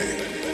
Yeah.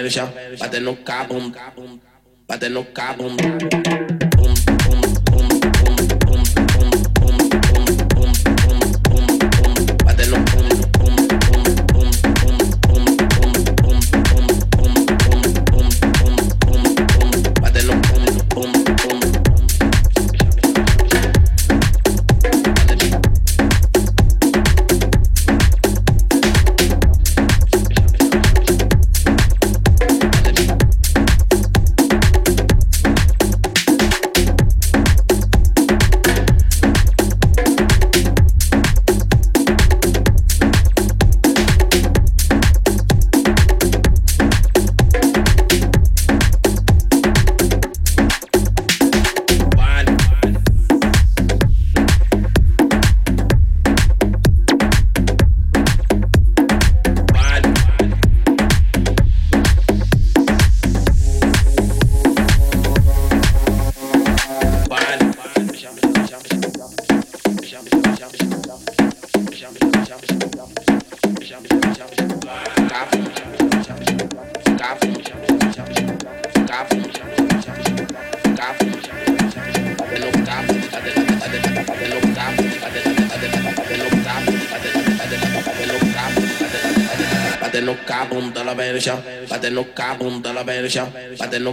velho já batendo cabo, batendo cabo.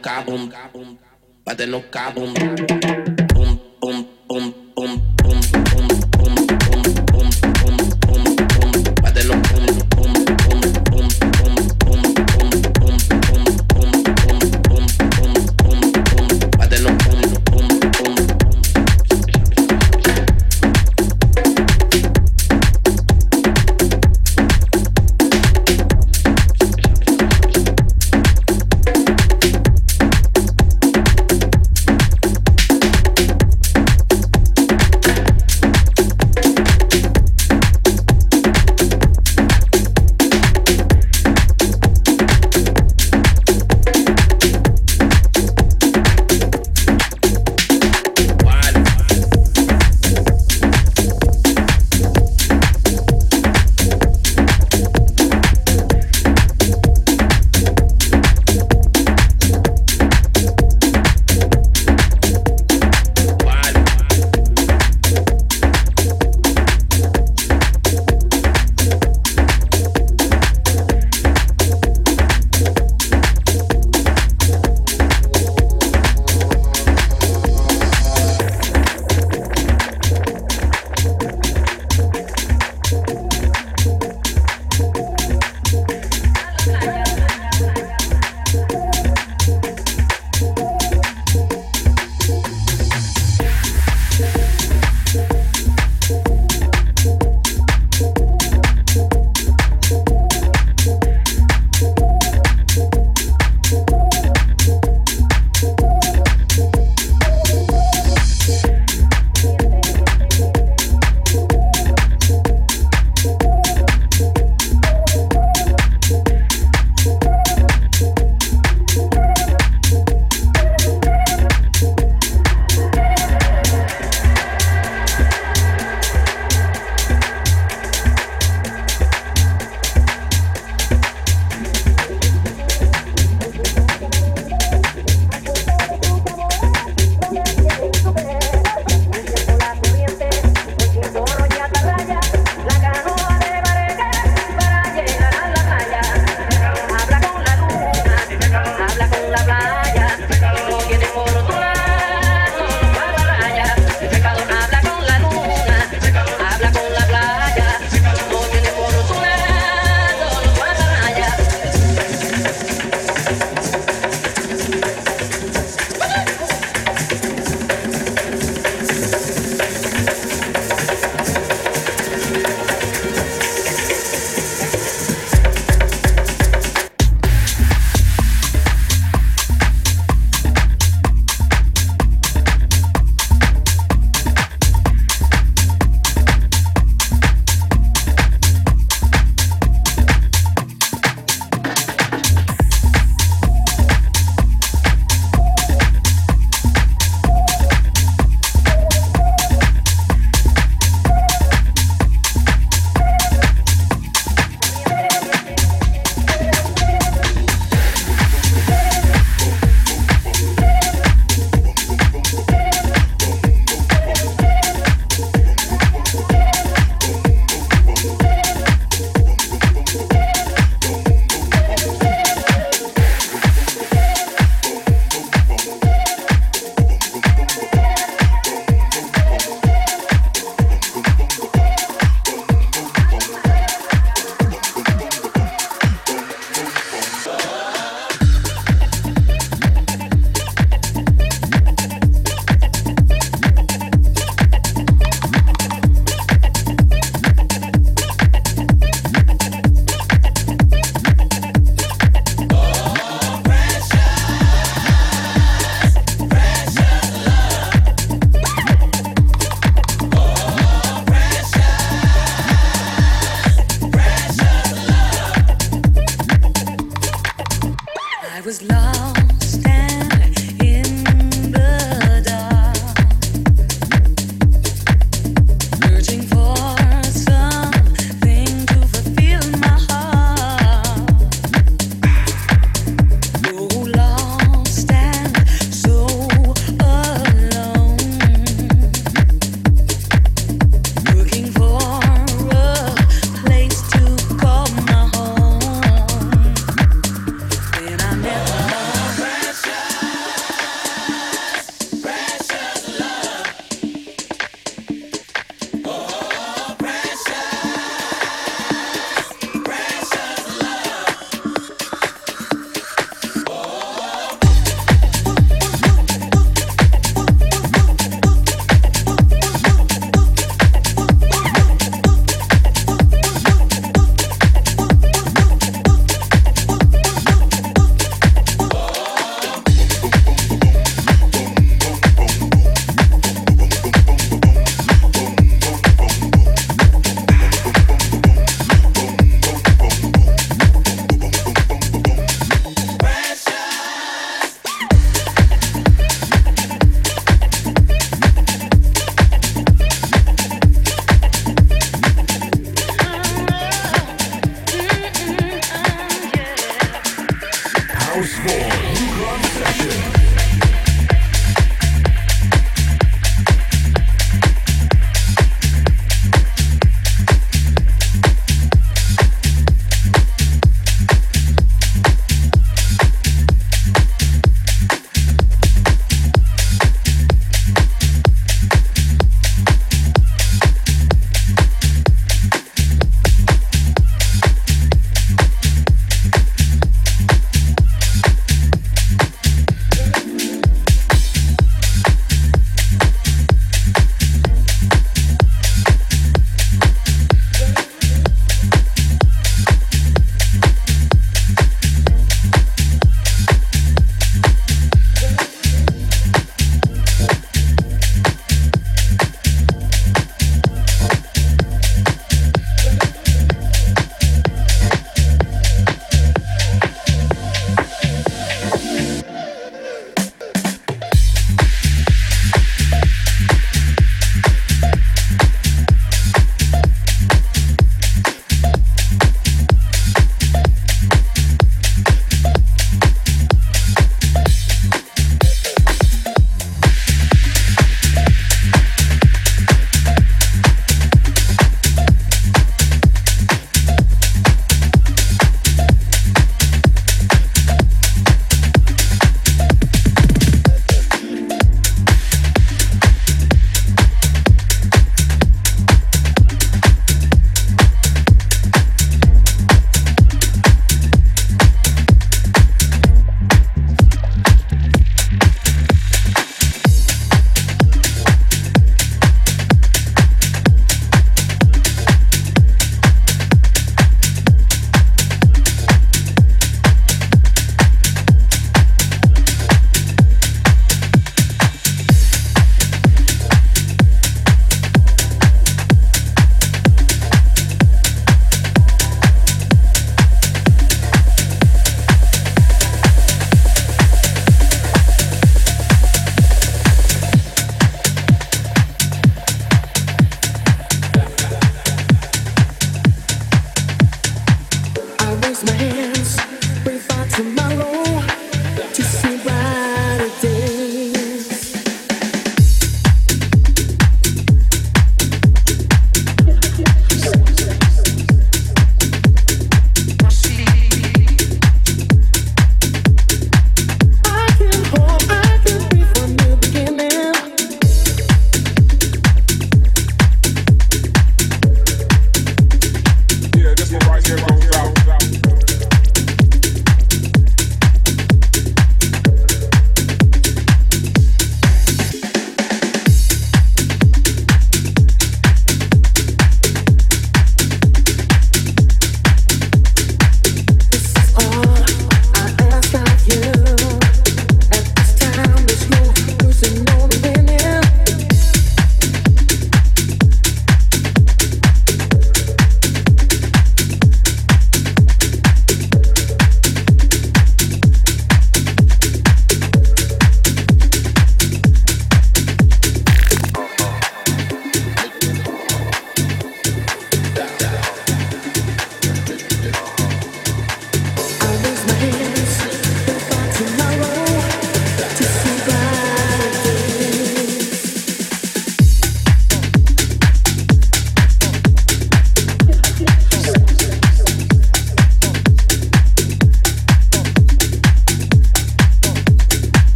Cabum, bate no cabum. verja,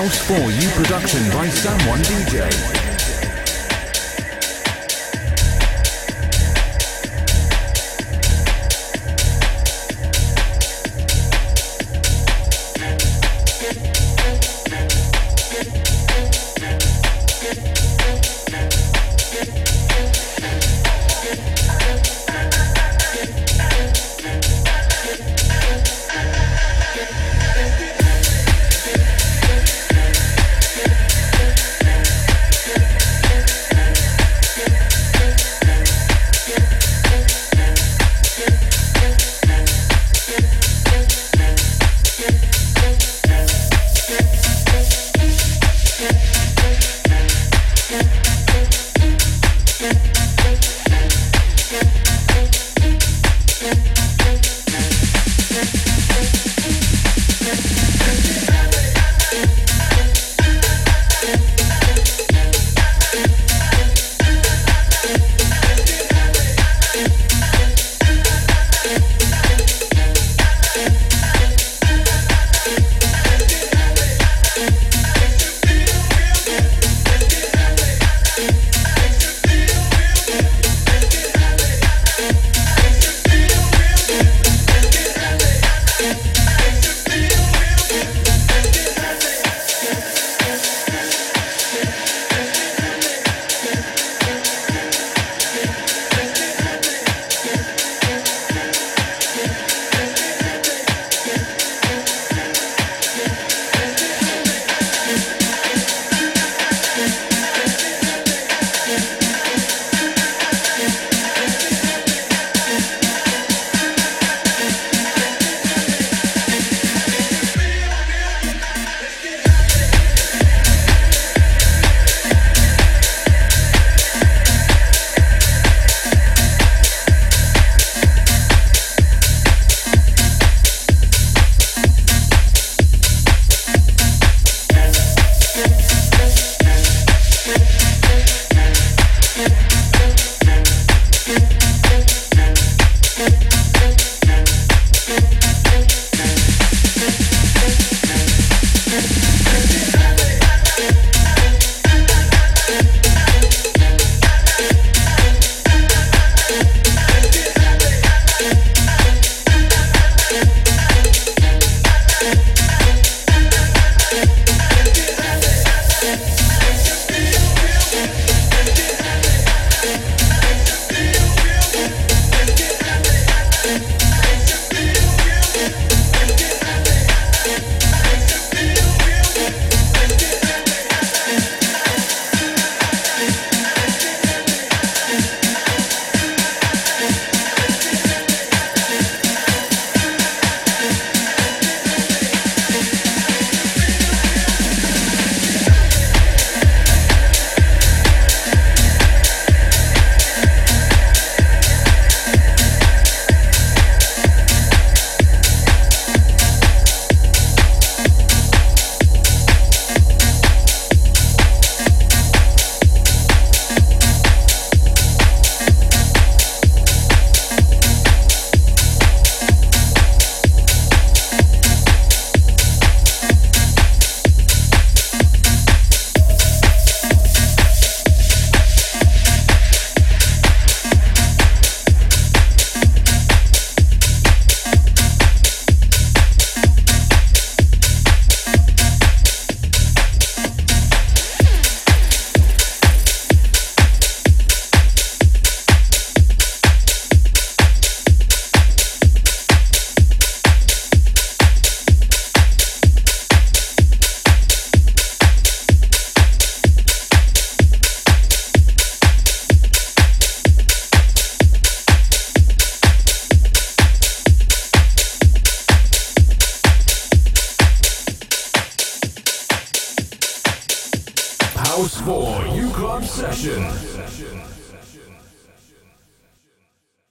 House for You production by Someone DJ.